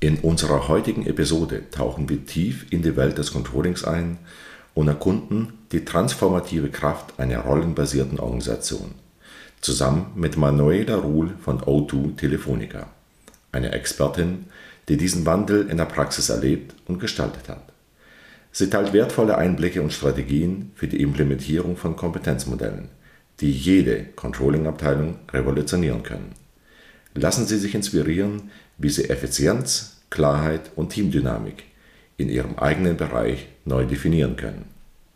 In unserer heutigen Episode tauchen wir tief in die Welt des Controllings ein und erkunden die transformative Kraft einer rollenbasierten Organisation. Zusammen mit Manuela Ruhl von O2 Telefonica, eine Expertin, die diesen Wandel in der Praxis erlebt und gestaltet hat. Sie teilt wertvolle Einblicke und Strategien für die Implementierung von Kompetenzmodellen, die jede Controlling-Abteilung revolutionieren können. Lassen Sie sich inspirieren, wie Sie Effizienz, Klarheit und Teamdynamik in Ihrem eigenen Bereich neu definieren können.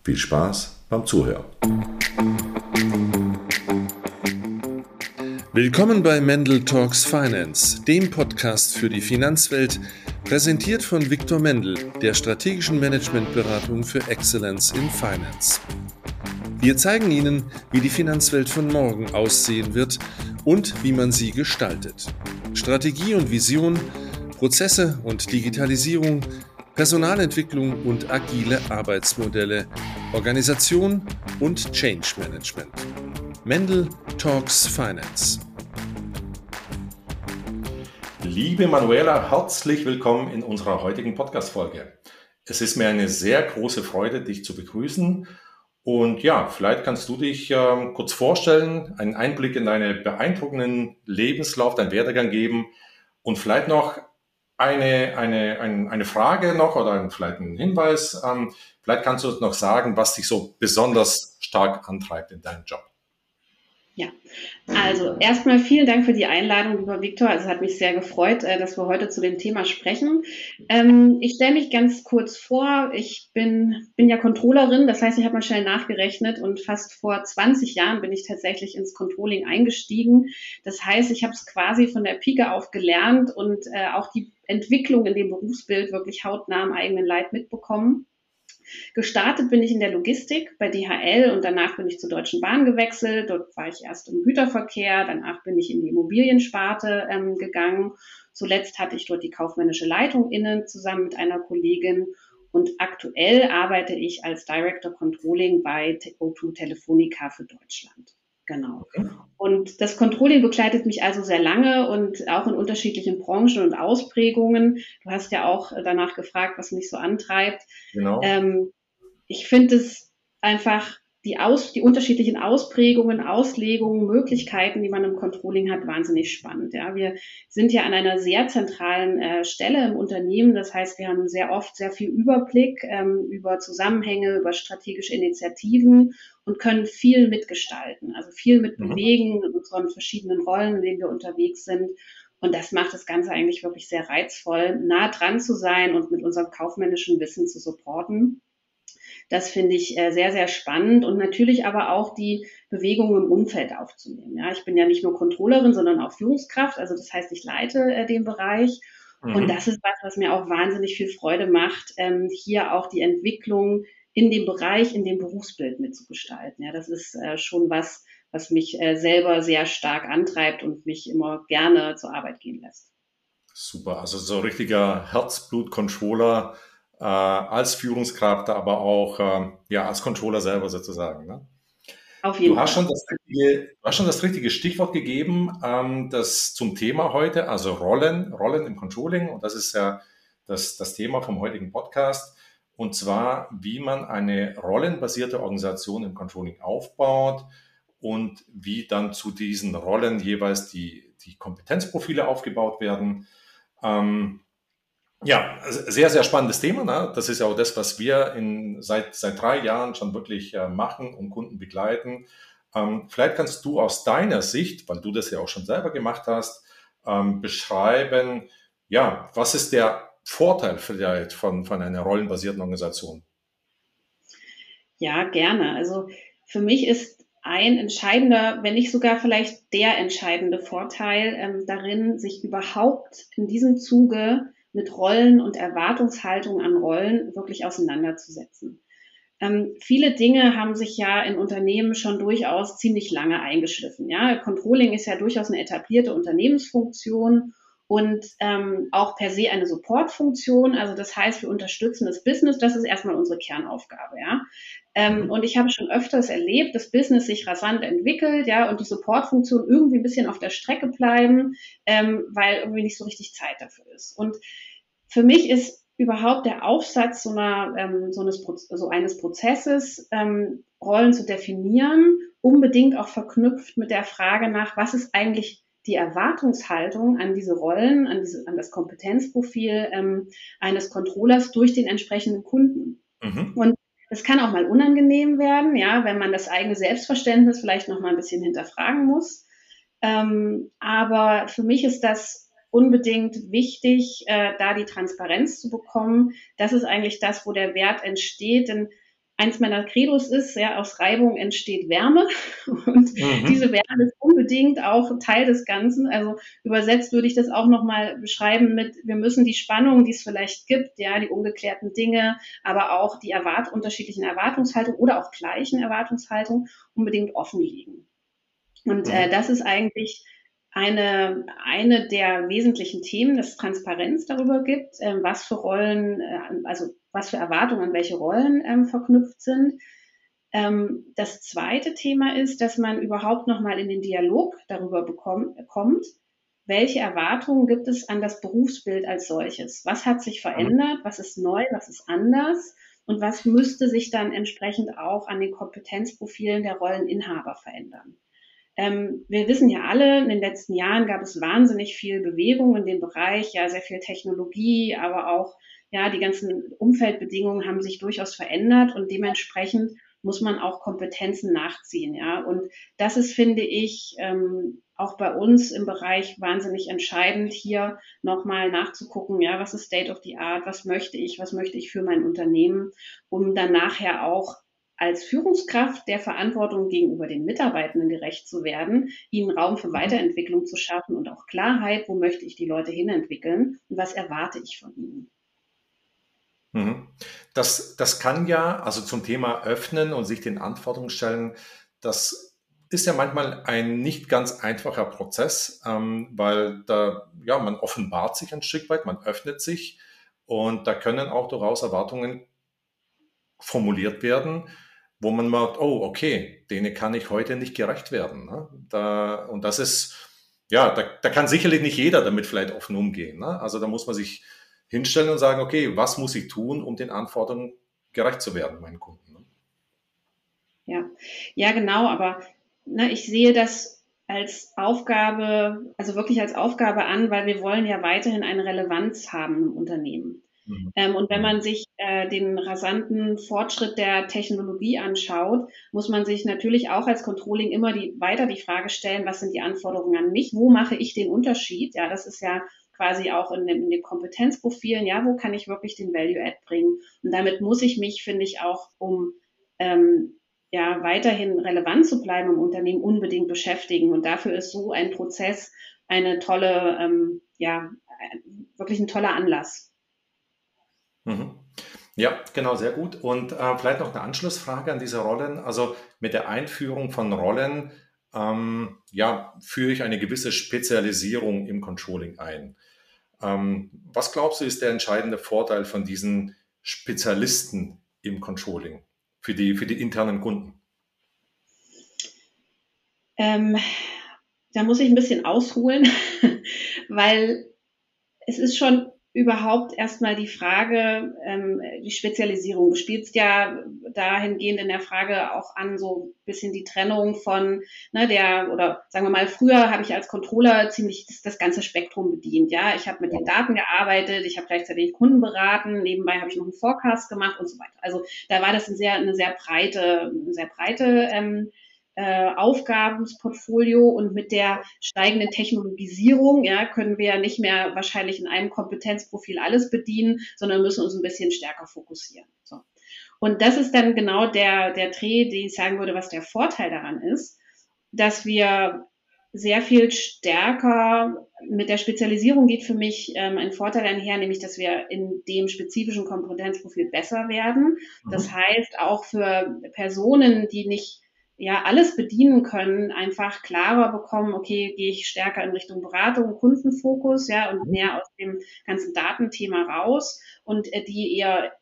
Viel Spaß beim Zuhören. Willkommen bei Mendel Talks Finance, dem Podcast für die Finanzwelt, präsentiert von Viktor Mendel, der strategischen Managementberatung für Excellence in Finance. Wir zeigen Ihnen, wie die Finanzwelt von morgen aussehen wird und wie man sie gestaltet. Strategie und Vision, Prozesse und Digitalisierung, Personalentwicklung und agile Arbeitsmodelle, Organisation und Change Management. Mendel Talks Finance. Liebe Manuela, herzlich willkommen in unserer heutigen Podcast-Folge. Es ist mir eine sehr große Freude, dich zu begrüßen und ja, vielleicht kannst du dich ähm, kurz vorstellen, einen Einblick in deinen beeindruckenden Lebenslauf, deinen Werdegang geben und vielleicht noch eine, eine, eine, eine Frage noch oder ein, vielleicht einen Hinweis. Ähm, vielleicht kannst du noch sagen, was dich so besonders stark antreibt in deinem Job. Ja, also erstmal vielen Dank für die Einladung, lieber Viktor. Also es hat mich sehr gefreut, äh, dass wir heute zu dem Thema sprechen. Ähm, ich stelle mich ganz kurz vor. Ich bin, bin ja Controllerin, das heißt, ich habe mal schnell nachgerechnet und fast vor 20 Jahren bin ich tatsächlich ins Controlling eingestiegen. Das heißt, ich habe es quasi von der Pike auf gelernt und äh, auch die Entwicklung in dem Berufsbild wirklich hautnah am eigenen Leib mitbekommen. Gestartet bin ich in der Logistik bei DHL und danach bin ich zur Deutschen Bahn gewechselt. Dort war ich erst im Güterverkehr, danach bin ich in die Immobiliensparte ähm, gegangen. Zuletzt hatte ich dort die kaufmännische Leitung innen zusammen mit einer Kollegin und aktuell arbeite ich als Director Controlling bei O2 Telefonica für Deutschland. Genau. Und das Controlling begleitet mich also sehr lange und auch in unterschiedlichen Branchen und Ausprägungen. Du hast ja auch danach gefragt, was mich so antreibt. Genau. Ähm, ich finde es einfach die, Aus, die unterschiedlichen Ausprägungen, Auslegungen, Möglichkeiten, die man im Controlling hat, wahnsinnig spannend. Ja, wir sind ja an einer sehr zentralen äh, Stelle im Unternehmen. Das heißt, wir haben sehr oft sehr viel Überblick ähm, über Zusammenhänge, über strategische Initiativen und können viel mitgestalten, also viel mitbewegen mhm. in unseren verschiedenen Rollen, in denen wir unterwegs sind. Und das macht das Ganze eigentlich wirklich sehr reizvoll, nah dran zu sein und mit unserem kaufmännischen Wissen zu supporten. Das finde ich äh, sehr, sehr spannend und natürlich aber auch die Bewegung im Umfeld aufzunehmen. Ja, ich bin ja nicht nur Controllerin, sondern auch Führungskraft. Also das heißt, ich leite äh, den Bereich. Mhm. Und das ist was, was mir auch wahnsinnig viel Freude macht, ähm, hier auch die Entwicklung in dem Bereich, in dem Berufsbild mitzugestalten. Ja, das ist äh, schon was, was mich äh, selber sehr stark antreibt und mich immer gerne zur Arbeit gehen lässt. Super, also so richtiger Herzblut-Controller äh, als Führungskraft, aber auch äh, ja, als Controller selber sozusagen. Ne? Auf jeden du hast Fall. Schon das richtige, du hast schon das richtige Stichwort gegeben, ähm, das zum Thema heute, also Rollen, Rollen im Controlling. Und das ist ja das, das Thema vom heutigen Podcast. Und zwar, wie man eine rollenbasierte Organisation im Controlling aufbaut und wie dann zu diesen Rollen jeweils die, die Kompetenzprofile aufgebaut werden. Ähm, ja, sehr, sehr spannendes Thema. Ne? Das ist ja auch das, was wir in, seit, seit drei Jahren schon wirklich äh, machen und Kunden begleiten. Ähm, vielleicht kannst du aus deiner Sicht, weil du das ja auch schon selber gemacht hast, ähm, beschreiben, ja, was ist der Vorteil vielleicht von, von einer rollenbasierten Organisation? Ja, gerne. Also für mich ist ein entscheidender, wenn nicht sogar vielleicht der entscheidende Vorteil ähm, darin, sich überhaupt in diesem Zuge mit Rollen und Erwartungshaltung an Rollen wirklich auseinanderzusetzen. Ähm, viele Dinge haben sich ja in Unternehmen schon durchaus ziemlich lange eingeschliffen. Ja, Controlling ist ja durchaus eine etablierte Unternehmensfunktion und ähm, auch per se eine Supportfunktion. Also das heißt, wir unterstützen das Business. Das ist erstmal unsere Kernaufgabe. Ja. Ähm, mhm. und ich habe schon öfters erlebt, dass Business sich rasant entwickelt, ja, und die Supportfunktion irgendwie ein bisschen auf der Strecke bleiben, ähm, weil irgendwie nicht so richtig Zeit dafür ist. Und für mich ist überhaupt der Aufsatz so, einer, ähm, so, eines, so eines Prozesses, ähm, Rollen zu definieren, unbedingt auch verknüpft mit der Frage nach, was ist eigentlich die Erwartungshaltung an diese Rollen, an, diese, an das Kompetenzprofil ähm, eines Controllers durch den entsprechenden Kunden. Mhm. Und es kann auch mal unangenehm werden, ja, wenn man das eigene Selbstverständnis vielleicht noch mal ein bisschen hinterfragen muss. Ähm, aber für mich ist das unbedingt wichtig, äh, da die Transparenz zu bekommen. Das ist eigentlich das, wo der Wert entsteht. Denn eins meiner Credos ist, ja, aus Reibung entsteht Wärme. Und mhm. diese Wärme ist unbedingt auch Teil des Ganzen. Also übersetzt würde ich das auch nochmal beschreiben mit, wir müssen die Spannungen, die es vielleicht gibt, ja, die ungeklärten Dinge, aber auch die Erwart unterschiedlichen Erwartungshaltungen oder auch gleichen Erwartungshaltungen unbedingt offenlegen. Und äh, mhm. das ist eigentlich eine, eine der wesentlichen Themen, dass Transparenz darüber gibt, äh, was für Rollen, äh, also was für Erwartungen welche Rollen ähm, verknüpft sind. Ähm, das zweite Thema ist, dass man überhaupt nochmal in den Dialog darüber bekommt, kommt, welche Erwartungen gibt es an das Berufsbild als solches? Was hat sich verändert? Was ist neu? Was ist anders? Und was müsste sich dann entsprechend auch an den Kompetenzprofilen der Rolleninhaber verändern? Ähm, wir wissen ja alle, in den letzten Jahren gab es wahnsinnig viel Bewegung in dem Bereich, ja, sehr viel Technologie, aber auch ja, die ganzen Umfeldbedingungen haben sich durchaus verändert und dementsprechend muss man auch Kompetenzen nachziehen, ja. Und das ist, finde ich, ähm, auch bei uns im Bereich wahnsinnig entscheidend, hier nochmal nachzugucken, ja, was ist State of the Art, was möchte ich, was möchte ich für mein Unternehmen, um dann nachher auch als Führungskraft der Verantwortung gegenüber den Mitarbeitenden gerecht zu werden, ihnen Raum für Weiterentwicklung zu schaffen und auch Klarheit, wo möchte ich die Leute hinentwickeln und was erwarte ich von ihnen. Mhm. Das, das kann ja, also zum Thema öffnen und sich den Anforderungen stellen, das ist ja manchmal ein nicht ganz einfacher Prozess, ähm, weil da, ja, man offenbart sich ein Stück weit, man öffnet sich und da können auch durchaus Erwartungen formuliert werden, wo man merkt, oh, okay, denen kann ich heute nicht gerecht werden. Ne? Da, und das ist, ja, da, da kann sicherlich nicht jeder damit vielleicht offen umgehen. Ne? Also da muss man sich hinstellen und sagen, okay, was muss ich tun, um den Anforderungen gerecht zu werden, meinen Kunden. Ne? Ja, ja, genau, aber ne, ich sehe das als Aufgabe, also wirklich als Aufgabe an, weil wir wollen ja weiterhin eine Relevanz haben im Unternehmen. Mhm. Ähm, und wenn man sich äh, den rasanten Fortschritt der Technologie anschaut, muss man sich natürlich auch als Controlling immer die, weiter die Frage stellen, was sind die Anforderungen an mich? Wo mache ich den Unterschied? Ja, das ist ja quasi auch in, den, in den Kompetenzprofilen, ja, wo kann ich wirklich den Value-Add bringen? Und damit muss ich mich, finde ich, auch um ähm, ja, weiterhin relevant zu bleiben im Unternehmen unbedingt beschäftigen. Und dafür ist so ein Prozess eine tolle, ähm, ja, wirklich ein toller Anlass. Mhm. Ja, genau, sehr gut. Und äh, vielleicht noch eine Anschlussfrage an diese Rollen. Also mit der Einführung von Rollen ähm, ja, führe ich eine gewisse Spezialisierung im Controlling ein. Ähm, was glaubst du, ist der entscheidende Vorteil von diesen Spezialisten im Controlling für die, für die internen Kunden? Ähm, da muss ich ein bisschen ausholen, weil es ist schon überhaupt erstmal die Frage, ähm, die Spezialisierung. Du spielst ja dahingehend in der Frage auch an, so ein bisschen die Trennung von ne, der, oder sagen wir mal, früher habe ich als Controller ziemlich das, das ganze Spektrum bedient. Ja, ich habe mit den Daten gearbeitet, ich habe gleichzeitig Kunden beraten, nebenbei habe ich noch einen Forecast gemacht und so weiter. Also da war das ein sehr, eine sehr breite, eine sehr breite ähm, äh, Aufgabensportfolio und mit der steigenden Technologisierung ja, können wir nicht mehr wahrscheinlich in einem Kompetenzprofil alles bedienen, sondern müssen uns ein bisschen stärker fokussieren. So. Und das ist dann genau der, der Dreh, den ich sagen würde, was der Vorteil daran ist, dass wir sehr viel stärker mit der Spezialisierung geht für mich ähm, ein Vorteil einher, nämlich dass wir in dem spezifischen Kompetenzprofil besser werden. Das mhm. heißt auch für Personen, die nicht ja alles bedienen können, einfach klarer bekommen, okay, gehe ich stärker in Richtung Beratung, Kundenfokus, ja, und mhm. mehr aus dem ganzen Datenthema raus und äh, die eher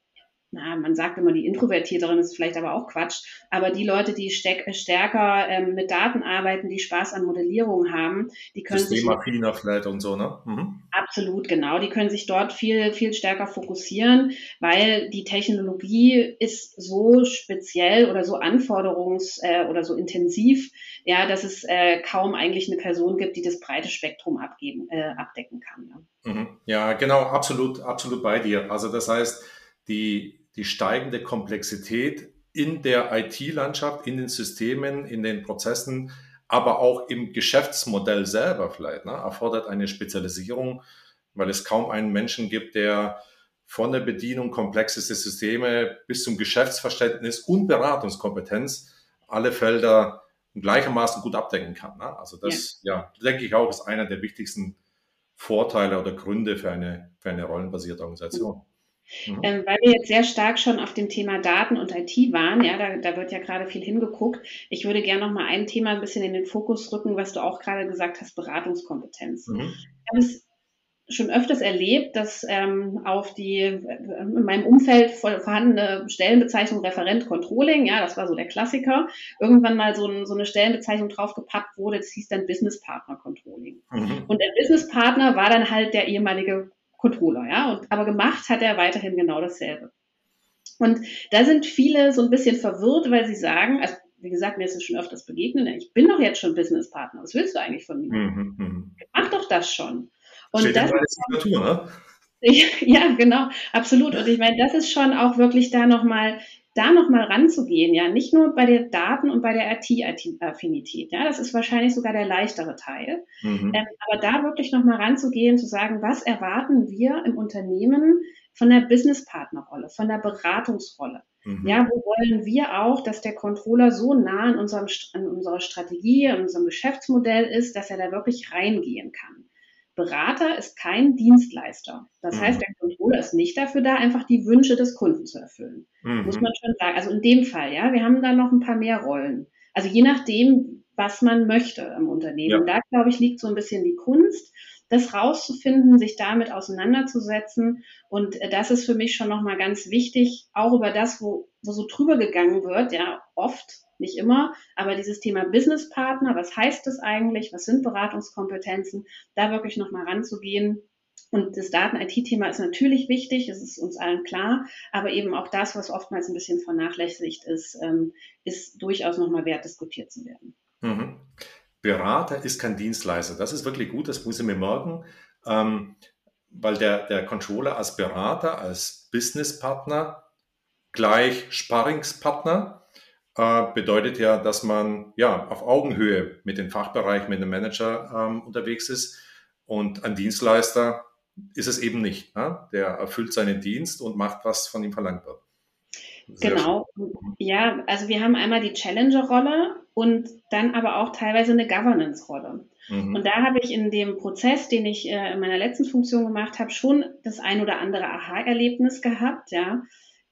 na, man sagt immer, die Introvertierteren ist vielleicht aber auch Quatsch, aber die Leute, die stärker ähm, mit Daten arbeiten, die Spaß an Modellierung haben, die können sich. Vielleicht und so, ne? Mhm. Absolut, genau. Die können sich dort viel, viel stärker fokussieren, weil die Technologie ist so speziell oder so anforderungs- äh, oder so intensiv, ja, dass es äh, kaum eigentlich eine Person gibt, die das breite Spektrum abgeben, äh, abdecken kann. Ja. Mhm. ja, genau, absolut, absolut bei dir. Also das heißt, die, die steigende Komplexität in der IT-Landschaft, in den Systemen, in den Prozessen, aber auch im Geschäftsmodell selber vielleicht, ne, erfordert eine Spezialisierung, weil es kaum einen Menschen gibt, der von der Bedienung komplexester Systeme bis zum Geschäftsverständnis und Beratungskompetenz alle Felder gleichermaßen gut abdecken kann. Ne? Also das, ja. ja, denke ich auch, ist einer der wichtigsten Vorteile oder Gründe für eine, für eine rollenbasierte Organisation. Mhm. Ähm, weil wir jetzt sehr stark schon auf dem Thema Daten und IT waren, ja, da, da wird ja gerade viel hingeguckt. Ich würde gerne noch mal ein Thema ein bisschen in den Fokus rücken, was du auch gerade gesagt hast, Beratungskompetenz. Mhm. Ich habe es schon öfters erlebt, dass ähm, auf die in meinem Umfeld vorhandene Stellenbezeichnung Referent Controlling, ja, das war so der Klassiker, irgendwann mal so, ein, so eine Stellenbezeichnung draufgepackt wurde, das hieß dann Business Partner Controlling. Mhm. Und der Business Partner war dann halt der ehemalige Controller, ja. Und, aber gemacht hat er weiterhin genau dasselbe. Und da sind viele so ein bisschen verwirrt, weil sie sagen, also wie gesagt, mir ist es schon öfters begegnet, ich bin doch jetzt schon Businesspartner, was willst du eigentlich von mir? Mhm, mhm. Mach doch das schon. Und Steht das ist Natur, ne? Ja, genau, absolut. Und ich meine, das ist schon auch wirklich da nochmal da nochmal ranzugehen, ja, nicht nur bei der Daten- und bei der IT-Affinität, ja, das ist wahrscheinlich sogar der leichtere Teil, mhm. ähm, aber da wirklich nochmal ranzugehen, zu sagen, was erwarten wir im Unternehmen von der Businesspartnerrolle, von der Beratungsrolle? Mhm. Ja, wo wollen wir auch, dass der Controller so nah an, unserem, an unserer Strategie, an unserem Geschäftsmodell ist, dass er da wirklich reingehen kann? Berater ist kein Dienstleister. Das mhm. heißt, der Controller ist nicht dafür da, einfach die Wünsche des Kunden zu erfüllen. Mhm. Muss man schon sagen. Also in dem Fall, ja, wir haben da noch ein paar mehr Rollen. Also je nachdem, was man möchte im Unternehmen. Ja. Und da, glaube ich, liegt so ein bisschen die Kunst, das rauszufinden, sich damit auseinanderzusetzen. Und das ist für mich schon nochmal ganz wichtig, auch über das, wo, wo so drüber gegangen wird, ja, oft nicht immer, aber dieses Thema Businesspartner, was heißt das eigentlich, was sind Beratungskompetenzen, da wirklich nochmal ranzugehen. Und das Daten-IT-Thema ist natürlich wichtig, das ist uns allen klar, aber eben auch das, was oftmals ein bisschen vernachlässigt ist, ähm, ist durchaus nochmal wert, diskutiert zu werden. Mhm. Berater ist kein Dienstleister. Das ist wirklich gut, das muss ich mir merken, ähm, weil der, der Controller als Berater, als Businesspartner gleich Sparringspartner äh, bedeutet ja, dass man ja auf Augenhöhe mit den Fachbereichen, mit dem Manager ähm, unterwegs ist. Und ein Dienstleister ist es eben nicht. Ne? Der erfüllt seinen Dienst und macht, was von ihm verlangt wird. Sehr genau. Schön. Ja, also wir haben einmal die Challenger-Rolle und dann aber auch teilweise eine Governance-Rolle. Mhm. Und da habe ich in dem Prozess, den ich äh, in meiner letzten Funktion gemacht habe, schon das ein oder andere Aha-Erlebnis gehabt, ja.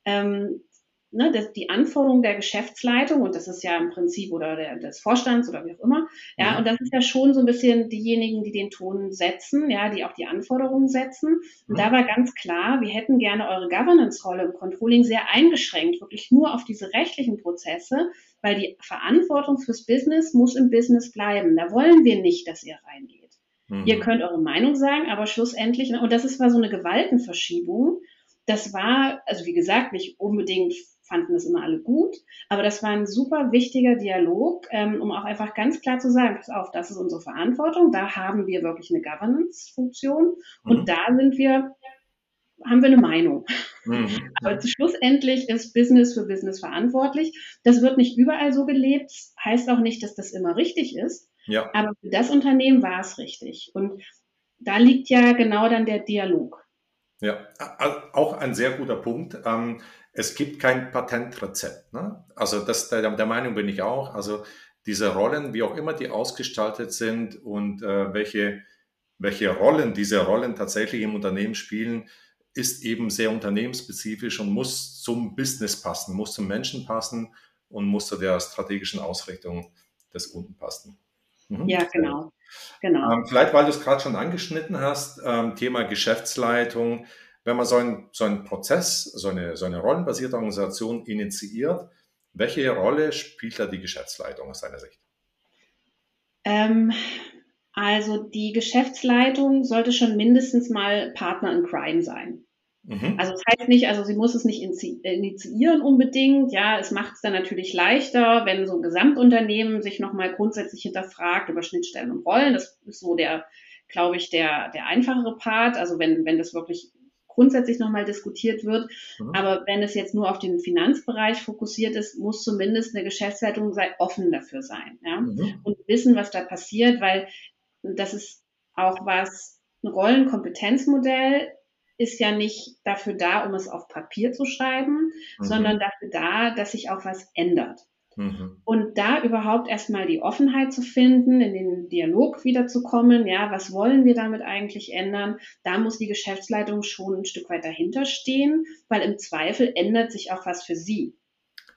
Ähm, ne, das, die Anforderungen der Geschäftsleitung, und das ist ja im Prinzip, oder der, des Vorstands oder wie auch immer, ja, mhm. und das ist ja schon so ein bisschen diejenigen, die den Ton setzen, ja, die auch die Anforderungen setzen. Und mhm. da war ganz klar, wir hätten gerne eure Governance-Rolle im Controlling sehr eingeschränkt, wirklich nur auf diese rechtlichen Prozesse, weil die Verantwortung fürs Business muss im Business bleiben. Da wollen wir nicht, dass ihr reingeht. Mhm. Ihr könnt eure Meinung sagen, aber schlussendlich, und das ist mal so eine Gewaltenverschiebung, das war, also wie gesagt, nicht unbedingt fanden das immer alle gut. Aber das war ein super wichtiger Dialog, ähm, um auch einfach ganz klar zu sagen, pass auf, das ist unsere Verantwortung, da haben wir wirklich eine Governance-Funktion und mhm. da sind wir, haben wir eine Meinung. Mhm. Aber schlussendlich ist Business für Business verantwortlich. Das wird nicht überall so gelebt, heißt auch nicht, dass das immer richtig ist. Ja. Aber für das Unternehmen war es richtig. Und da liegt ja genau dann der Dialog. Ja, auch ein sehr guter Punkt. Es gibt kein Patentrezept. Ne? Also das, der, der, Meinung bin ich auch. Also diese Rollen, wie auch immer die ausgestaltet sind und äh, welche, welche Rollen diese Rollen tatsächlich im Unternehmen spielen, ist eben sehr unternehmensspezifisch und muss zum Business passen, muss zum Menschen passen und muss zu der strategischen Ausrichtung des Kunden passen. Mhm. Ja, genau. genau. Ähm, vielleicht, weil du es gerade schon angeschnitten hast, ähm, Thema Geschäftsleitung wenn man so einen, so einen Prozess, so eine, so eine rollenbasierte Organisation initiiert, welche Rolle spielt da die Geschäftsleitung aus deiner Sicht? Ähm, also die Geschäftsleitung sollte schon mindestens mal Partner in Crime sein. Mhm. Also das heißt nicht, also sie muss es nicht initiieren unbedingt. Ja, es macht es dann natürlich leichter, wenn so ein Gesamtunternehmen sich nochmal grundsätzlich hinterfragt über Schnittstellen und Rollen. Das ist so der, glaube ich, der, der einfachere Part. Also wenn, wenn das wirklich grundsätzlich nochmal diskutiert wird. Mhm. Aber wenn es jetzt nur auf den Finanzbereich fokussiert ist, muss zumindest eine Geschäftsleitung sei offen dafür sein ja? Mhm. und wissen, was da passiert, weil das ist auch was, ein Rollenkompetenzmodell ist ja nicht dafür da, um es auf Papier zu schreiben, mhm. sondern dafür da, dass sich auch was ändert. Mhm. Und da überhaupt erstmal die Offenheit zu finden, in den Dialog wiederzukommen, ja, was wollen wir damit eigentlich ändern? Da muss die Geschäftsleitung schon ein Stück weit dahinter stehen, weil im Zweifel ändert sich auch was für sie.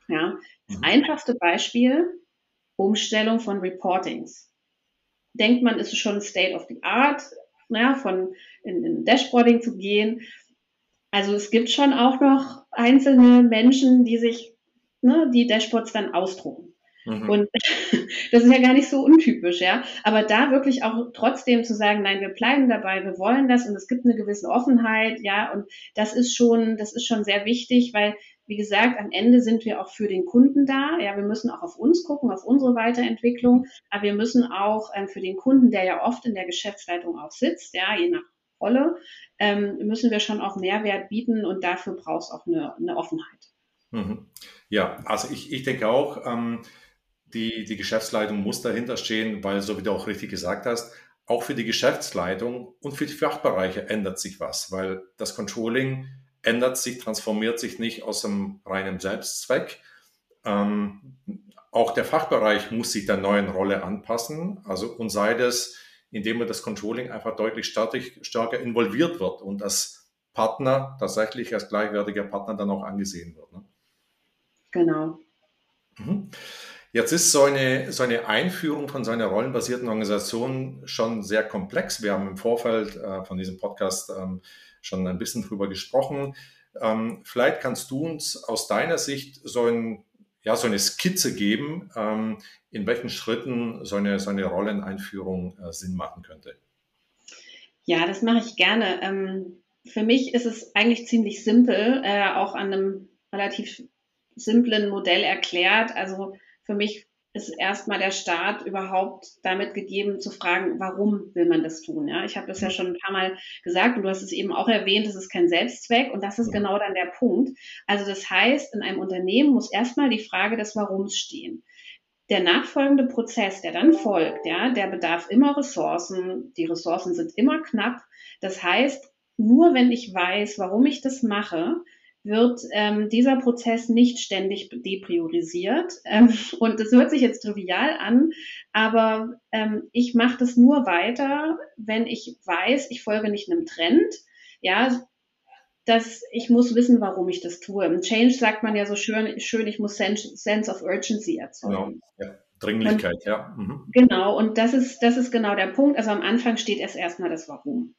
Ja, das mhm. einfachste Beispiel, Umstellung von Reportings. Denkt man, ist es schon State of the Art, ja, von in, in Dashboarding zu gehen. Also es gibt schon auch noch einzelne Menschen, die sich ne, die Dashboards dann ausdrucken. Mhm. Und das ist ja gar nicht so untypisch, ja. Aber da wirklich auch trotzdem zu sagen, nein, wir bleiben dabei, wir wollen das und es gibt eine gewisse Offenheit, ja. Und das ist schon, das ist schon sehr wichtig, weil, wie gesagt, am Ende sind wir auch für den Kunden da. Ja, wir müssen auch auf uns gucken, auf unsere Weiterentwicklung. Aber wir müssen auch ähm, für den Kunden, der ja oft in der Geschäftsleitung auch sitzt, ja, je nach Rolle, ähm, müssen wir schon auch Mehrwert bieten und dafür braucht es auch eine, eine Offenheit. Mhm. Ja, also ich, ich denke auch, ähm, die, die Geschäftsleitung muss dahinter stehen, weil, so wie du auch richtig gesagt hast, auch für die Geschäftsleitung und für die Fachbereiche ändert sich was, weil das Controlling ändert sich, transformiert sich nicht aus einem reinen Selbstzweck. Ähm, auch der Fachbereich muss sich der neuen Rolle anpassen, also und sei das, indem man das Controlling einfach deutlich stärker involviert wird und als Partner tatsächlich als gleichwertiger Partner dann auch angesehen wird. Ne? Genau. Mhm. Jetzt ist so eine, so eine Einführung von so einer rollenbasierten Organisation schon sehr komplex. Wir haben im Vorfeld äh, von diesem Podcast ähm, schon ein bisschen drüber gesprochen. Ähm, vielleicht kannst du uns aus deiner Sicht so, ein, ja, so eine Skizze geben, ähm, in welchen Schritten so eine, so eine Rolleneinführung äh, Sinn machen könnte. Ja, das mache ich gerne. Für mich ist es eigentlich ziemlich simpel, äh, auch an einem relativ simplen Modell erklärt. Also für mich ist erstmal der Start überhaupt damit gegeben zu fragen, warum will man das tun? Ja, ich habe das ja schon ein paar Mal gesagt und du hast es eben auch erwähnt, es ist kein Selbstzweck und das ist genau dann der Punkt. Also das heißt, in einem Unternehmen muss erstmal die Frage des Warums stehen. Der nachfolgende Prozess, der dann folgt, ja, der bedarf immer Ressourcen. Die Ressourcen sind immer knapp. Das heißt, nur wenn ich weiß, warum ich das mache, wird ähm, dieser Prozess nicht ständig depriorisiert. Ähm, und das hört sich jetzt trivial an, aber ähm, ich mache das nur weiter, wenn ich weiß, ich folge nicht einem Trend. Ja, dass ich muss wissen, warum ich das tue. Im Change sagt man ja so schön, schön ich muss Sense, sense of Urgency erzeugen. Genau. Ja. Dringlichkeit, und, ja. Mhm. Genau, und das ist, das ist genau der Punkt. Also am Anfang steht erst erstmal das Warum.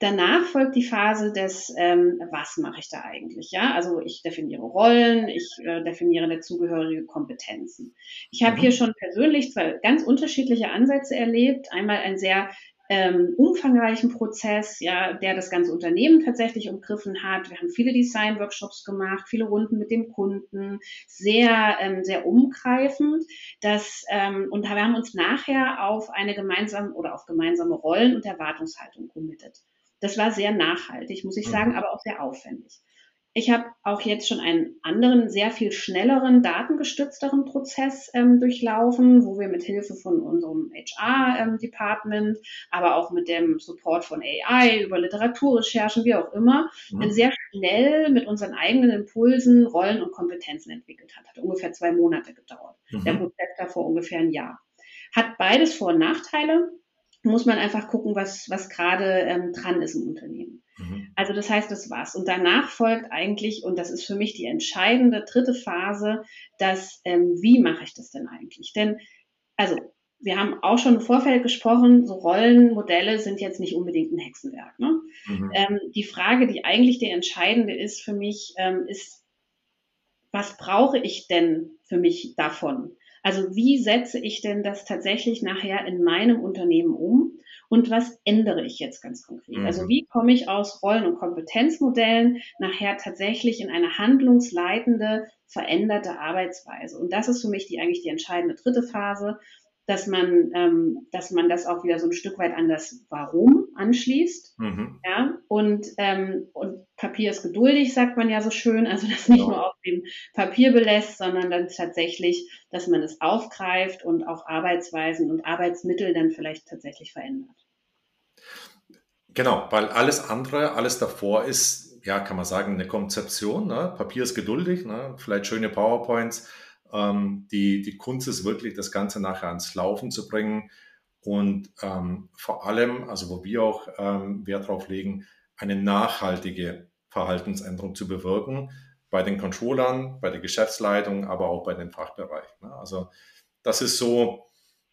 Danach folgt die Phase des, ähm, was mache ich da eigentlich? Ja, also ich definiere Rollen, ich äh, definiere dazugehörige Kompetenzen. Ich habe mhm. hier schon persönlich zwei ganz unterschiedliche Ansätze erlebt. Einmal ein sehr ähm, umfangreichen Prozess, ja, der das ganze Unternehmen tatsächlich umgriffen hat. Wir haben viele Design-Workshops gemacht, viele Runden mit dem Kunden, sehr, ähm, sehr umgreifend. Das, ähm, und wir haben uns nachher auf eine gemeinsame oder auf gemeinsame Rollen und Erwartungshaltung committed. Das war sehr nachhaltig, muss ich mhm. sagen, aber auch sehr aufwendig. Ich habe auch jetzt schon einen anderen, sehr viel schnelleren, datengestützteren Prozess ähm, durchlaufen, wo wir mit Hilfe von unserem HR-Department, ähm, aber auch mit dem Support von AI über Literaturrecherchen, wie auch immer, mhm. sehr schnell mit unseren eigenen Impulsen Rollen und Kompetenzen entwickelt hat. Hat ungefähr zwei Monate gedauert. Mhm. Der Prozess davor ungefähr ein Jahr. Hat beides Vor- und Nachteile muss man einfach gucken, was, was gerade ähm, dran ist im Unternehmen. Mhm. Also das heißt, das war's. Und danach folgt eigentlich, und das ist für mich die entscheidende dritte Phase, dass ähm, wie mache ich das denn eigentlich? Denn also wir haben auch schon im Vorfeld gesprochen, so Rollenmodelle sind jetzt nicht unbedingt ein Hexenwerk. Ne? Mhm. Ähm, die Frage, die eigentlich die entscheidende ist für mich, ähm, ist, was brauche ich denn für mich davon? Also wie setze ich denn das tatsächlich nachher in meinem Unternehmen um? Und was ändere ich jetzt ganz konkret? Mhm. Also wie komme ich aus Rollen- und Kompetenzmodellen nachher tatsächlich in eine handlungsleitende, veränderte Arbeitsweise? Und das ist für mich die eigentlich die entscheidende dritte Phase dass man, ähm, dass man das auch wieder so ein Stück weit an das Warum anschließt. Mhm. Ja, und, ähm, und Papier ist geduldig, sagt man ja so schön. Also das nicht ja. nur auf dem Papier belässt, sondern dann tatsächlich, dass man es aufgreift und auch Arbeitsweisen und Arbeitsmittel dann vielleicht tatsächlich verändert. Genau, weil alles andere, alles davor ist, ja, kann man sagen, eine Konzeption. Ne? Papier ist geduldig, ne? vielleicht schöne PowerPoints ähm, die, die Kunst ist wirklich, das Ganze nachher ans Laufen zu bringen und ähm, vor allem, also wo wir auch ähm, Wert drauf legen, eine nachhaltige Verhaltensänderung zu bewirken bei den Controllern, bei der Geschäftsleitung, aber auch bei den Fachbereichen. Ne? Also das ist so,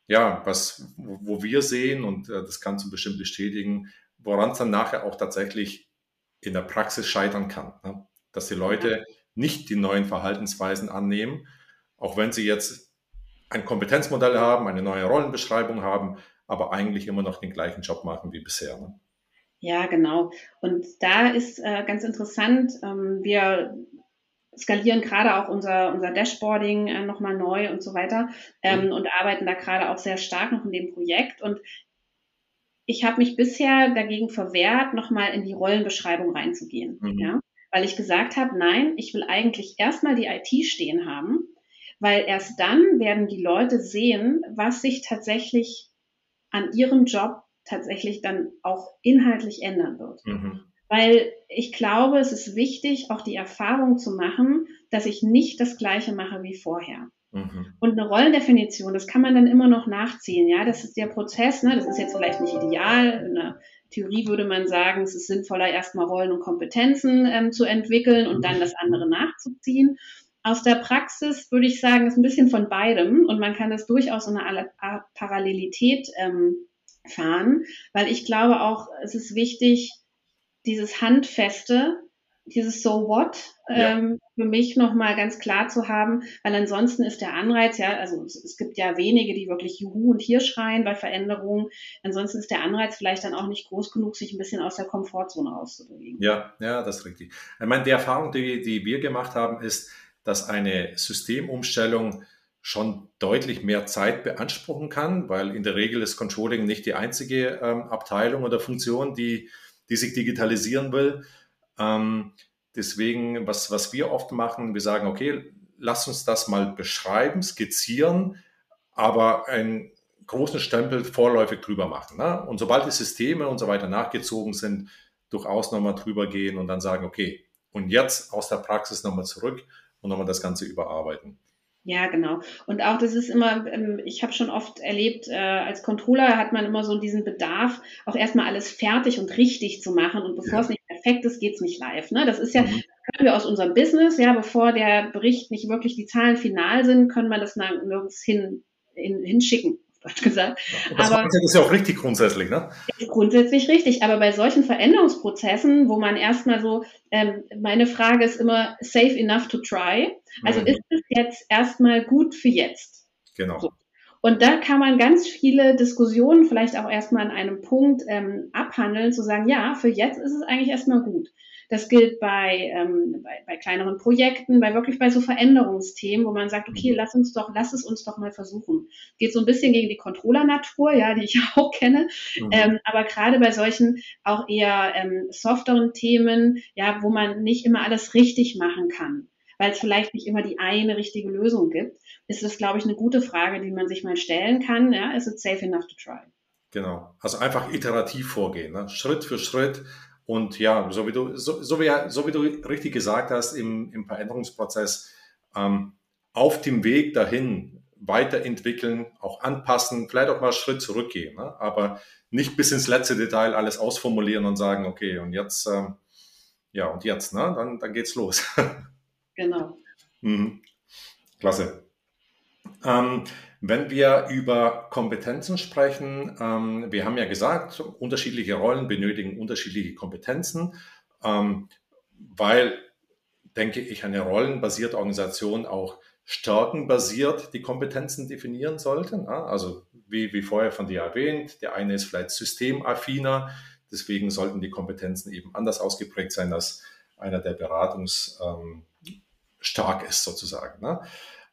ja, was, wo wir sehen und äh, das kannst du bestimmt bestätigen, woran es dann nachher auch tatsächlich in der Praxis scheitern kann. Ne? Dass die Leute nicht die neuen Verhaltensweisen annehmen auch wenn sie jetzt ein Kompetenzmodell haben, eine neue Rollenbeschreibung haben, aber eigentlich immer noch den gleichen Job machen wie bisher. Ne? Ja, genau. Und da ist äh, ganz interessant, ähm, wir skalieren gerade auch unser, unser Dashboarding äh, nochmal neu und so weiter ähm, mhm. und arbeiten da gerade auch sehr stark noch in dem Projekt. Und ich habe mich bisher dagegen verwehrt, nochmal in die Rollenbeschreibung reinzugehen. Mhm. Ja? Weil ich gesagt habe, nein, ich will eigentlich erstmal die IT stehen haben weil erst dann werden die Leute sehen, was sich tatsächlich an ihrem Job tatsächlich dann auch inhaltlich ändern wird. Mhm. Weil ich glaube, es ist wichtig, auch die Erfahrung zu machen, dass ich nicht das Gleiche mache wie vorher. Mhm. Und eine Rollendefinition, das kann man dann immer noch nachziehen. Ja, das ist der Prozess. Ne? Das ist jetzt vielleicht nicht ideal. In der Theorie würde man sagen, es ist sinnvoller, erstmal Rollen und Kompetenzen ähm, zu entwickeln und dann das andere nachzuziehen. Aus der Praxis würde ich sagen, ist ein bisschen von beidem und man kann das durchaus in einer Parallelität ähm, fahren, weil ich glaube auch, es ist wichtig, dieses Handfeste, dieses So What ähm, ja. für mich nochmal ganz klar zu haben, weil ansonsten ist der Anreiz, ja, also es, es, gibt ja wenige, die wirklich Juhu und hier schreien bei Veränderungen. Ansonsten ist der Anreiz vielleicht dann auch nicht groß genug, sich ein bisschen aus der Komfortzone rauszubewegen. Ja, ja, das ist richtig. Ich meine, die Erfahrung, die, die wir gemacht haben, ist, dass eine Systemumstellung schon deutlich mehr Zeit beanspruchen kann, weil in der Regel ist Controlling nicht die einzige ähm, Abteilung oder Funktion, die, die sich digitalisieren will. Ähm, deswegen, was, was wir oft machen, wir sagen, okay, lass uns das mal beschreiben, skizzieren, aber einen großen Stempel vorläufig drüber machen. Ne? Und sobald die Systeme und so weiter nachgezogen sind, durchaus nochmal drüber gehen und dann sagen, okay, und jetzt aus der Praxis nochmal zurück und nochmal das Ganze überarbeiten. Ja, genau. Und auch das ist immer, ähm, ich habe schon oft erlebt, äh, als Controller hat man immer so diesen Bedarf, auch erstmal alles fertig und richtig zu machen. Und bevor ja. es nicht perfekt ist, geht es nicht live. Ne? Das ist ja, mhm. können wir aus unserem Business, ja, bevor der Bericht nicht wirklich die Zahlen final sind, können wir das nirgends hin, hin, hinschicken. Deutsch gesagt. Das aber, ist ja auch richtig grundsätzlich, ne? Ist grundsätzlich richtig. Aber bei solchen Veränderungsprozessen, wo man erstmal so, ähm, meine Frage ist immer, safe enough to try. Also mhm. ist es jetzt erstmal gut für jetzt? Genau. So. Und da kann man ganz viele Diskussionen vielleicht auch erstmal an einem Punkt ähm, abhandeln, zu sagen, ja, für jetzt ist es eigentlich erstmal gut. Das gilt bei, ähm, bei, bei kleineren Projekten, bei wirklich bei so Veränderungsthemen, wo man sagt, okay, lass uns doch, lass es uns doch mal versuchen. Geht so ein bisschen gegen die Controller-Natur, ja, die ich auch kenne. Mhm. Ähm, aber gerade bei solchen auch eher ähm, softeren Themen, ja, wo man nicht immer alles richtig machen kann, weil es vielleicht nicht immer die eine richtige Lösung gibt, ist das, glaube ich, eine gute Frage, die man sich mal stellen kann. Ja, is it safe enough to try? Genau. Also einfach iterativ vorgehen, ne? Schritt für Schritt und ja, so wie du, so, so wie, so wie du richtig gesagt hast, im, im Veränderungsprozess ähm, auf dem Weg dahin weiterentwickeln, auch anpassen, vielleicht auch mal einen Schritt zurückgehen, ne? aber nicht bis ins letzte Detail alles ausformulieren und sagen, okay, und jetzt, ähm, ja, und jetzt, ne? dann, dann geht's los. Genau. mhm. Klasse. Ähm, Wenn wir über Kompetenzen sprechen, ähm, wir haben ja gesagt, unterschiedliche Rollen benötigen unterschiedliche Kompetenzen, ähm, weil, denke ich, eine rollenbasierte Organisation auch stärkenbasiert die Kompetenzen definieren sollte. Ne? Also wie, wie vorher von dir erwähnt, der eine ist vielleicht systemaffiner, deswegen sollten die Kompetenzen eben anders ausgeprägt sein als einer, der beratungsstark ähm, ist sozusagen. Ne?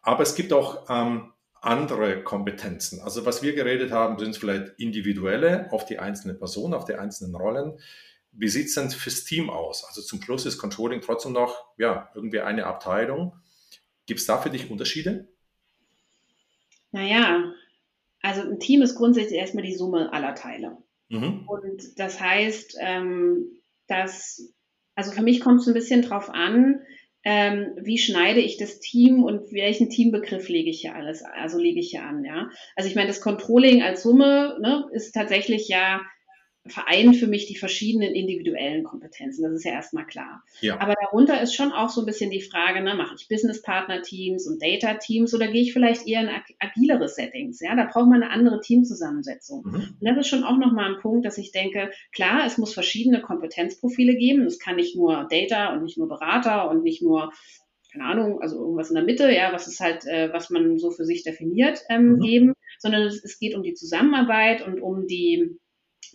Aber es gibt auch ähm, andere Kompetenzen. Also was wir geredet haben, sind vielleicht individuelle auf die einzelne Person, auf die einzelnen Rollen. Wie sieht es denn fürs Team aus? Also zum Schluss ist Controlling trotzdem noch ja, irgendwie eine Abteilung. Gibt es da für dich Unterschiede? Naja, also ein Team ist grundsätzlich erstmal die Summe aller Teile. Mhm. Und das heißt, ähm, dass, also für mich kommt es ein bisschen drauf an, ähm, wie schneide ich das Team und welchen Teambegriff lege ich hier alles, also lege ich hier an, ja. Also ich meine, das Controlling als Summe ne, ist tatsächlich ja vereint für mich die verschiedenen individuellen Kompetenzen. Das ist ja erstmal klar. Ja. Aber darunter ist schon auch so ein bisschen die Frage, ne, mache ich Business-Partner-Teams und Data-Teams oder gehe ich vielleicht eher in agilere Settings? Ja, da braucht man eine andere Teamzusammensetzung. Mhm. Und das ist schon auch nochmal ein Punkt, dass ich denke, klar, es muss verschiedene Kompetenzprofile geben. Es kann nicht nur Data und nicht nur Berater und nicht nur keine Ahnung, also irgendwas in der Mitte, ja, was ist halt, äh, was man so für sich definiert, ähm, mhm. geben, sondern es, es geht um die Zusammenarbeit und um die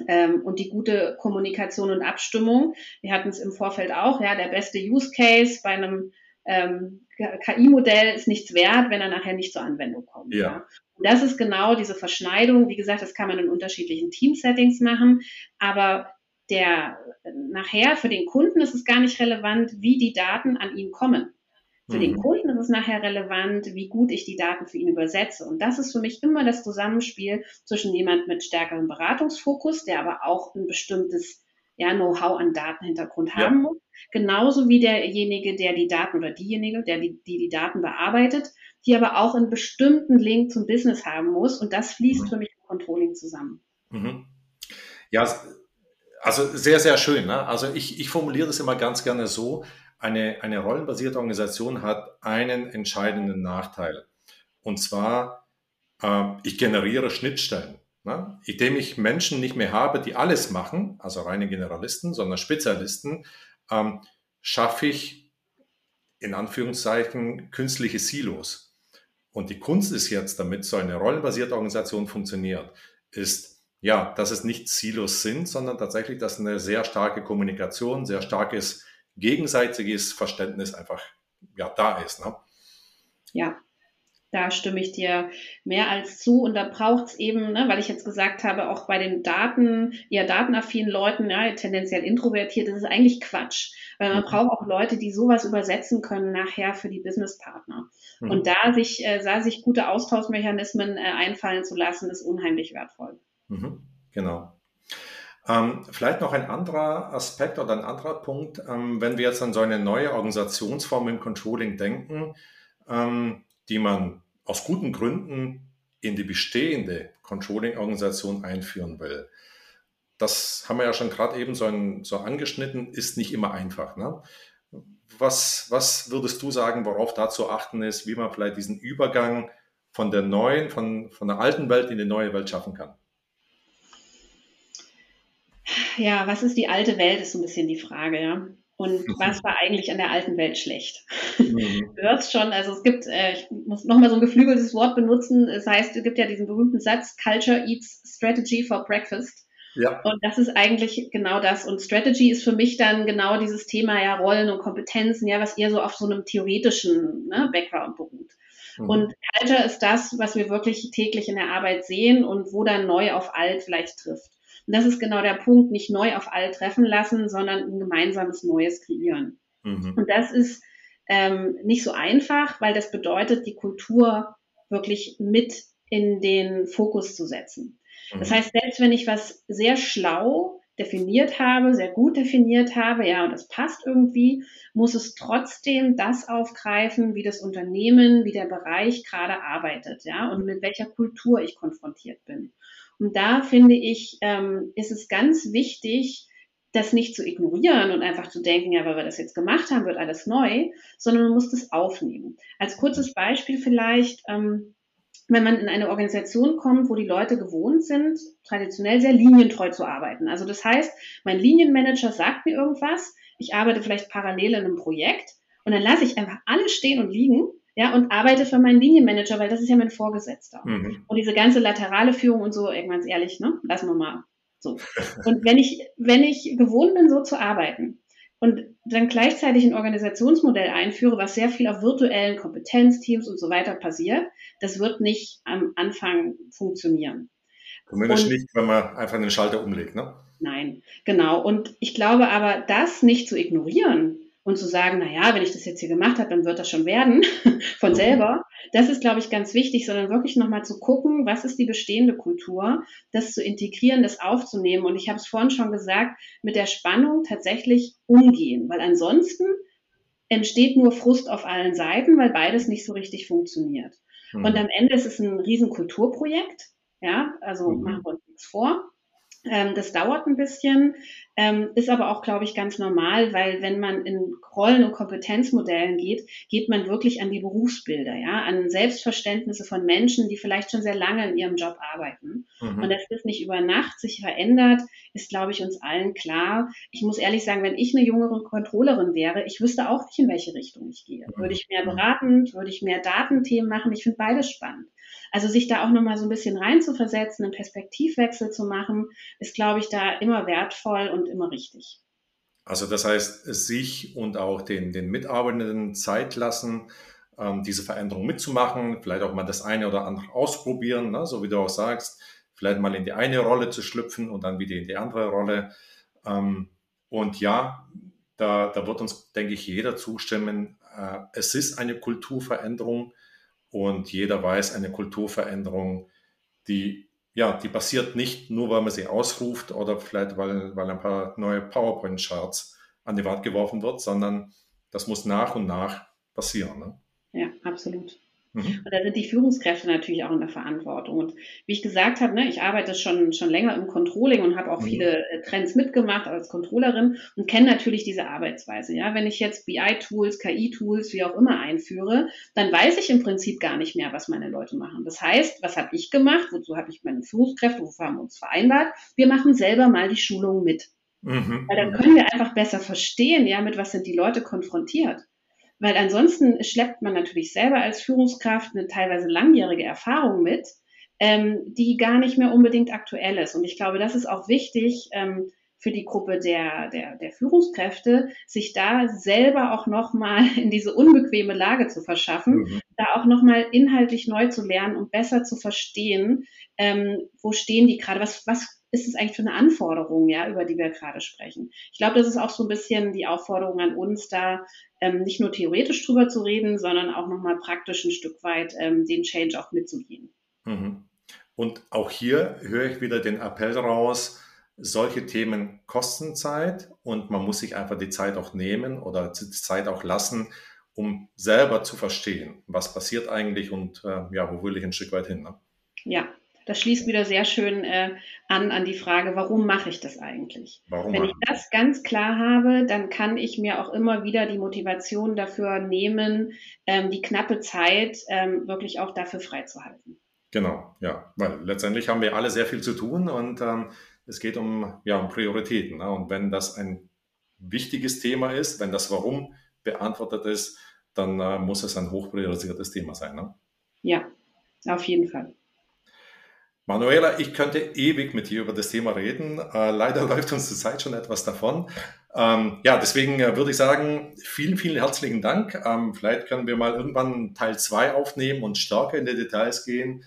ähm, und die gute Kommunikation und Abstimmung. Wir hatten es im Vorfeld auch, ja, der beste Use Case bei einem ähm, KI-Modell ist nichts wert, wenn er nachher nicht zur Anwendung kommt. Ja. ja. Und das ist genau diese Verschneidung. Wie gesagt, das kann man in unterschiedlichen Team-Settings machen, aber der nachher für den Kunden ist es gar nicht relevant, wie die Daten an ihn kommen. Für mhm. den Kunden ist es nachher relevant, wie gut ich die Daten für ihn übersetze. Und das ist für mich immer das Zusammenspiel zwischen jemand mit stärkerem Beratungsfokus, der aber auch ein bestimmtes ja, Know-how an Datenhintergrund ja. haben muss. Genauso wie derjenige, der die Daten oder diejenige, der die, die, die Daten bearbeitet, die aber auch einen bestimmten Link zum Business haben muss. Und das fließt mhm. für mich im Controlling zusammen. Mhm. Ja, also sehr, sehr schön. Ne? Also ich, ich formuliere das immer ganz gerne so, eine, eine rollenbasierte Organisation hat einen entscheidenden Nachteil. Und zwar, äh, ich generiere Schnittstellen. Ne? Indem ich Menschen nicht mehr habe, die alles machen, also reine Generalisten, sondern Spezialisten, ähm, schaffe ich in Anführungszeichen künstliche Silos. Und die Kunst ist jetzt, damit so eine rollenbasierte Organisation funktioniert, ist, ja, dass es nicht Silos sind, sondern tatsächlich, dass eine sehr starke Kommunikation, sehr starkes gegenseitiges Verständnis einfach ja, da ist. Ne? Ja, da stimme ich dir mehr als zu. Und da braucht es eben, ne, weil ich jetzt gesagt habe, auch bei den Daten, eher datenaffinen Leuten, ja, tendenziell introvertiert, das ist eigentlich Quatsch. Weil man mhm. braucht auch Leute, die sowas übersetzen können nachher für die Businesspartner. Mhm. Und da sich, äh, da sich gute Austauschmechanismen äh, einfallen zu lassen, ist unheimlich wertvoll. Mhm. Genau. Ähm, vielleicht noch ein anderer Aspekt oder ein anderer Punkt, ähm, wenn wir jetzt an so eine neue Organisationsform im Controlling denken, ähm, die man aus guten Gründen in die bestehende Controlling-Organisation einführen will. Das haben wir ja schon gerade eben so, ein, so, angeschnitten, ist nicht immer einfach. Ne? Was, was würdest du sagen, worauf da zu achten ist, wie man vielleicht diesen Übergang von der neuen, von, von der alten Welt in die neue Welt schaffen kann? Ja, was ist die alte Welt, ist so ein bisschen die Frage, ja. Und mhm. was war eigentlich an der alten Welt schlecht? Mhm. Du hörst schon, also es gibt, äh, ich muss nochmal so ein geflügeltes Wort benutzen, es heißt, es gibt ja diesen berühmten Satz, Culture eats Strategy for Breakfast. Ja. Und das ist eigentlich genau das. Und Strategy ist für mich dann genau dieses Thema ja Rollen und Kompetenzen, ja, was eher so auf so einem theoretischen ne, Background beruht. Mhm. Und Culture ist das, was wir wirklich täglich in der Arbeit sehen und wo dann neu auf alt vielleicht trifft. Und das ist genau der Punkt, nicht neu auf all treffen lassen, sondern ein gemeinsames Neues kreieren. Mhm. Und das ist ähm, nicht so einfach, weil das bedeutet, die Kultur wirklich mit in den Fokus zu setzen. Mhm. Das heißt, selbst wenn ich was sehr schlau definiert habe, sehr gut definiert habe, ja, und das passt irgendwie, muss es trotzdem das aufgreifen, wie das Unternehmen, wie der Bereich gerade arbeitet, ja, und mit welcher Kultur ich konfrontiert bin. Und da finde ich, ähm, ist es ganz wichtig, das nicht zu ignorieren und einfach zu denken, ja, weil wir das jetzt gemacht haben, wird alles neu, sondern man muss das aufnehmen. Als kurzes Beispiel vielleicht, ähm, wenn man in eine Organisation kommt, wo die Leute gewohnt sind, traditionell sehr linientreu zu arbeiten. Also das heißt, mein Linienmanager sagt mir irgendwas, ich arbeite vielleicht parallel in einem Projekt und dann lasse ich einfach alles stehen und liegen ja, und arbeite für meinen Linienmanager, weil das ist ja mein Vorgesetzter. Mhm. Und diese ganze laterale Führung und so, irgendwann ehrlich, ne, lassen wir mal so. Und wenn ich, wenn ich gewohnt bin, so zu arbeiten und dann gleichzeitig ein Organisationsmodell einführe, was sehr viel auf virtuellen Kompetenzteams und so weiter passiert, das wird nicht am Anfang funktionieren. Zumindest und, nicht, wenn man einfach einen Schalter umlegt, ne? Nein, genau. Und ich glaube aber, das nicht zu ignorieren, und zu sagen, na ja, wenn ich das jetzt hier gemacht habe, dann wird das schon werden von selber. Das ist, glaube ich, ganz wichtig, sondern wirklich nochmal zu gucken, was ist die bestehende Kultur, das zu integrieren, das aufzunehmen. Und ich habe es vorhin schon gesagt, mit der Spannung tatsächlich umgehen, weil ansonsten entsteht nur Frust auf allen Seiten, weil beides nicht so richtig funktioniert. Mhm. Und am Ende ist es ein Riesenkulturprojekt. Ja, also mhm. machen wir uns nichts vor. Ähm, das dauert ein bisschen, ähm, ist aber auch, glaube ich, ganz normal, weil wenn man in Rollen- und Kompetenzmodellen geht, geht man wirklich an die Berufsbilder, ja, an Selbstverständnisse von Menschen, die vielleicht schon sehr lange in ihrem Job arbeiten. Mhm. Und dass das nicht über Nacht sich verändert, ist, glaube ich, uns allen klar. Ich muss ehrlich sagen, wenn ich eine jüngere Controllerin wäre, ich wüsste auch nicht, in welche Richtung ich gehe. Würde ich mehr mhm. beratend, würde ich mehr Datenthemen machen? Ich finde beides spannend. Also sich da auch nochmal so ein bisschen reinzuversetzen, einen Perspektivwechsel zu machen, ist, glaube ich, da immer wertvoll und immer richtig. Also das heißt, sich und auch den, den Mitarbeitenden Zeit lassen, ähm, diese Veränderung mitzumachen, vielleicht auch mal das eine oder andere ausprobieren, ne? so wie du auch sagst, vielleicht mal in die eine Rolle zu schlüpfen und dann wieder in die andere Rolle. Ähm, und ja, da, da wird uns, denke ich, jeder zustimmen. Äh, es ist eine Kulturveränderung und jeder weiß, eine Kulturveränderung, die, ja, die passiert nicht nur, weil man sie ausruft oder vielleicht, weil, weil ein paar neue PowerPoint-Charts an die Wand geworfen wird, sondern das muss nach und nach passieren. Ne? Ja, absolut. Mhm. Und da sind die Führungskräfte natürlich auch in der Verantwortung. Und wie ich gesagt habe, ne, ich arbeite schon, schon länger im Controlling und habe auch mhm. viele äh, Trends mitgemacht als Controllerin und kenne natürlich diese Arbeitsweise. Ja, wenn ich jetzt BI-Tools, KI-Tools, wie auch immer einführe, dann weiß ich im Prinzip gar nicht mehr, was meine Leute machen. Das heißt, was habe ich gemacht? Wozu habe ich meine Führungskräfte? Wofür haben wir uns vereinbart? Wir machen selber mal die Schulung mit. Mhm. Weil dann können wir einfach besser verstehen, ja, mit was sind die Leute konfrontiert. Weil ansonsten schleppt man natürlich selber als Führungskraft eine teilweise langjährige Erfahrung mit, ähm, die gar nicht mehr unbedingt aktuell ist. Und ich glaube, das ist auch wichtig ähm, für die Gruppe der, der, der Führungskräfte, sich da selber auch nochmal in diese unbequeme Lage zu verschaffen, mhm. da auch nochmal inhaltlich neu zu lernen und besser zu verstehen, ähm, wo stehen die gerade, was, was ist es eigentlich für eine Anforderung, ja, über die wir gerade sprechen? Ich glaube, das ist auch so ein bisschen die Aufforderung an uns, da ähm, nicht nur theoretisch drüber zu reden, sondern auch nochmal praktisch ein Stück weit ähm, den Change auch mitzugehen. Mhm. Und auch hier höre ich wieder den Appell raus, solche Themen kosten Zeit und man muss sich einfach die Zeit auch nehmen oder die Zeit auch lassen, um selber zu verstehen, was passiert eigentlich und äh, ja, wo will ich ein Stück weit hin. Ne? Ja, das schließt wieder sehr schön äh, an an die Frage, warum mache ich das eigentlich? Warum Wenn ich das ganz klar habe, dann kann ich mir auch immer wieder die Motivation dafür nehmen, ähm, die knappe Zeit ähm, wirklich auch dafür freizuhalten. Genau, ja, weil letztendlich haben wir alle sehr viel zu tun und ähm, es geht um, ja, um Prioritäten. Ne? Und wenn das ein wichtiges Thema ist, wenn das Warum beantwortet ist, dann äh, muss es ein hochpriorisiertes Thema sein. Ne? Ja, auf jeden Fall. Manuela, ich könnte ewig mit dir über das Thema reden. Äh, leider läuft uns die Zeit schon etwas davon. Ähm, ja, deswegen äh, würde ich sagen, vielen, vielen herzlichen Dank. Ähm, vielleicht können wir mal irgendwann Teil 2 aufnehmen und stärker in die Details gehen.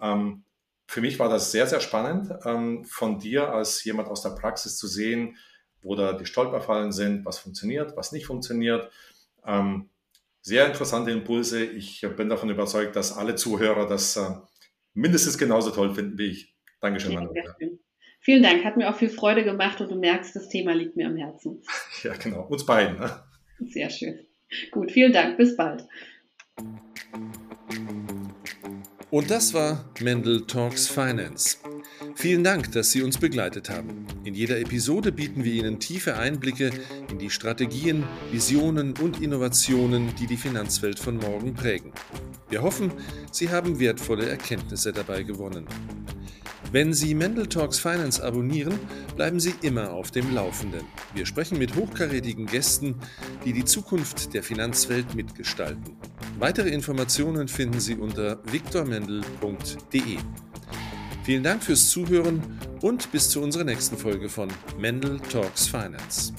Ähm, für mich war das sehr, sehr spannend, ähm, von dir als jemand aus der Praxis zu sehen, wo da die Stolperfallen sind, was funktioniert, was nicht funktioniert. Ähm, sehr interessante Impulse. Ich bin davon überzeugt, dass alle Zuhörer das äh, mindestens genauso toll finden wie ich. Dankeschön, ja, Manuela. Vielen Dank, hat mir auch viel Freude gemacht und du merkst, das Thema liegt mir am Herzen. Ja, genau, uns beiden. Ne? Sehr schön. Gut, vielen Dank, bis bald. Und das war Mendel Talks Finance. Vielen Dank, dass Sie uns begleitet haben. In jeder Episode bieten wir Ihnen tiefe Einblicke in die Strategien, Visionen und Innovationen, die die Finanzwelt von morgen prägen. Wir hoffen, Sie haben wertvolle Erkenntnisse dabei gewonnen. Wenn Sie Mendel Talks Finance abonnieren, bleiben Sie immer auf dem Laufenden. Wir sprechen mit hochkarätigen Gästen, die die Zukunft der Finanzwelt mitgestalten. Weitere Informationen finden Sie unter viktormendel.de. Vielen Dank fürs Zuhören und bis zu unserer nächsten Folge von Mendel Talks Finance.